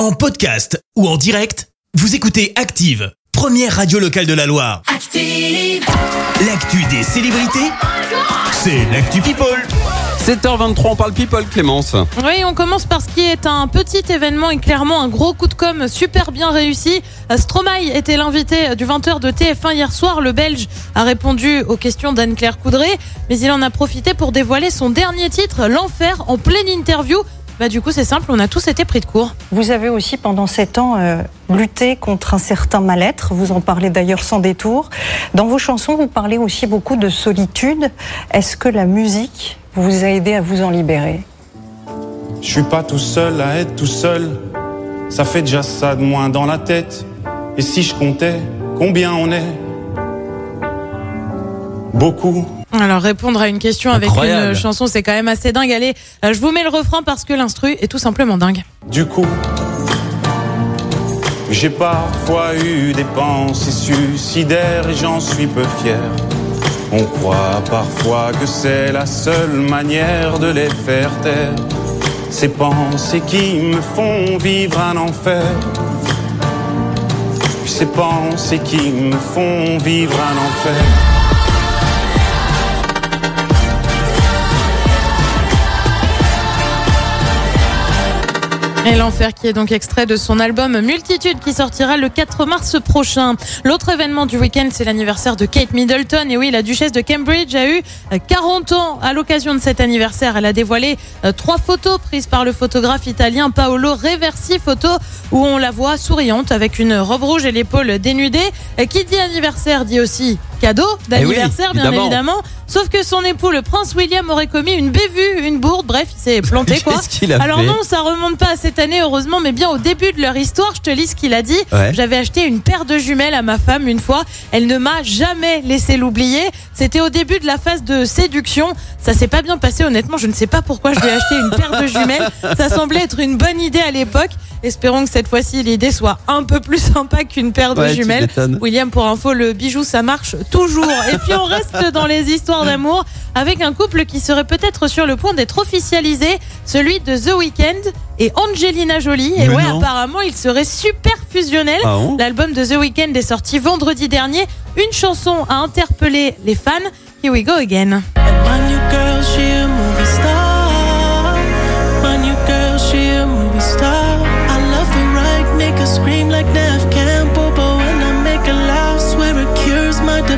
En podcast ou en direct, vous écoutez Active, première radio locale de la Loire. Active. L'actu des célébrités, c'est l'actu People. 7h23, on parle people, Clémence. Oui, on commence par ce qui est un petit événement et clairement un gros coup de com super bien réussi. Stromae était l'invité du 20h de TF1 hier soir. Le Belge a répondu aux questions d'Anne-Claire Coudray, mais il en a profité pour dévoiler son dernier titre, L'Enfer, en pleine interview. Bah du coup c'est simple, on a tous été pris de court. Vous avez aussi pendant sept ans euh, lutté contre un certain mal-être, vous en parlez d'ailleurs sans détour. Dans vos chansons, vous parlez aussi beaucoup de solitude. Est-ce que la musique vous a aidé à vous en libérer? Je suis pas tout seul à être tout seul. Ça fait déjà ça de moins dans la tête. Et si je comptais combien on est? Beaucoup. Alors répondre à une question avec une chanson c'est quand même assez dingue. Allez, euh, je vous mets le refrain parce que l'instru est tout simplement dingue. Du coup, j'ai parfois eu des pensées suicidaires et j'en suis peu fier. On croit parfois que c'est la seule manière de les faire taire. Ces pensées qui me font vivre un enfer. Ces pensées qui me font vivre un enfer. Et l'enfer qui est donc extrait de son album Multitude qui sortira le 4 mars prochain. L'autre événement du week-end, c'est l'anniversaire de Kate Middleton. Et oui, la duchesse de Cambridge a eu euh, 40 ans. À l'occasion de cet anniversaire, elle a dévoilé euh, trois photos prises par le photographe italien Paolo Reversi, photos où on la voit souriante avec une robe rouge et l'épaule dénudée. Euh, Qui dit anniversaire dit aussi cadeau d'anniversaire, bien évidemment. évidemment. Sauf que son époux, le prince William, aurait commis une bévue, une bourde. Bref, il s'est planté quoi. Alors non, ça remonte pas à cette année, heureusement, mais bien au début de leur histoire. Je te lis ce qu'il a dit. Ouais. J'avais acheté une paire de jumelles à ma femme une fois. Elle ne m'a jamais laissé l'oublier. C'était au début de la phase de séduction. Ça s'est pas bien passé, honnêtement. Je ne sais pas pourquoi je lui ai acheté une paire de jumelles. Ça semblait être une bonne idée à l'époque. Espérons que cette fois-ci, l'idée soit un peu plus sympa qu'une paire de Ouais, jumelles. William, pour info, le bijou, ça marche toujours. Et puis on reste dans les histoires d'amour avec un couple qui serait peut-être sur le point d'être officialisé, celui de The Weeknd et Angelina Jolie. Et Mais ouais, non. apparemment, ils seraient super fusionnels. Ah bon L'album de The Weeknd est sorti vendredi dernier. Une chanson a interpellé les fans. Here we go again.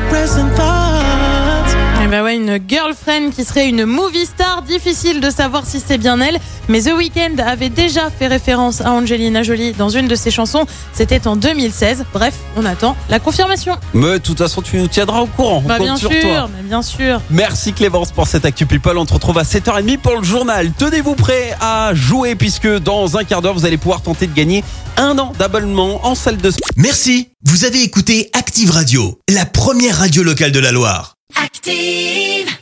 present une girlfriend qui serait une movie star. Difficile de savoir si c'est bien elle. Mais The Weeknd avait déjà fait référence à Angelina Jolie dans une de ses chansons. C'était en 2016. Bref, on attend la confirmation. Mais de toute façon, tu nous tiendras au courant. On Bah compte bien sur sûr, toi. mais bien sûr. Merci Clémence pour cette Actu People. On te retrouve à 7h30 pour le journal. Tenez-vous prêts à jouer puisque dans un quart d'heure, vous allez pouvoir tenter de gagner un an d'abonnement en salle de sport. Merci, vous avez écouté Active Radio, la première radio locale de la Loire. Active.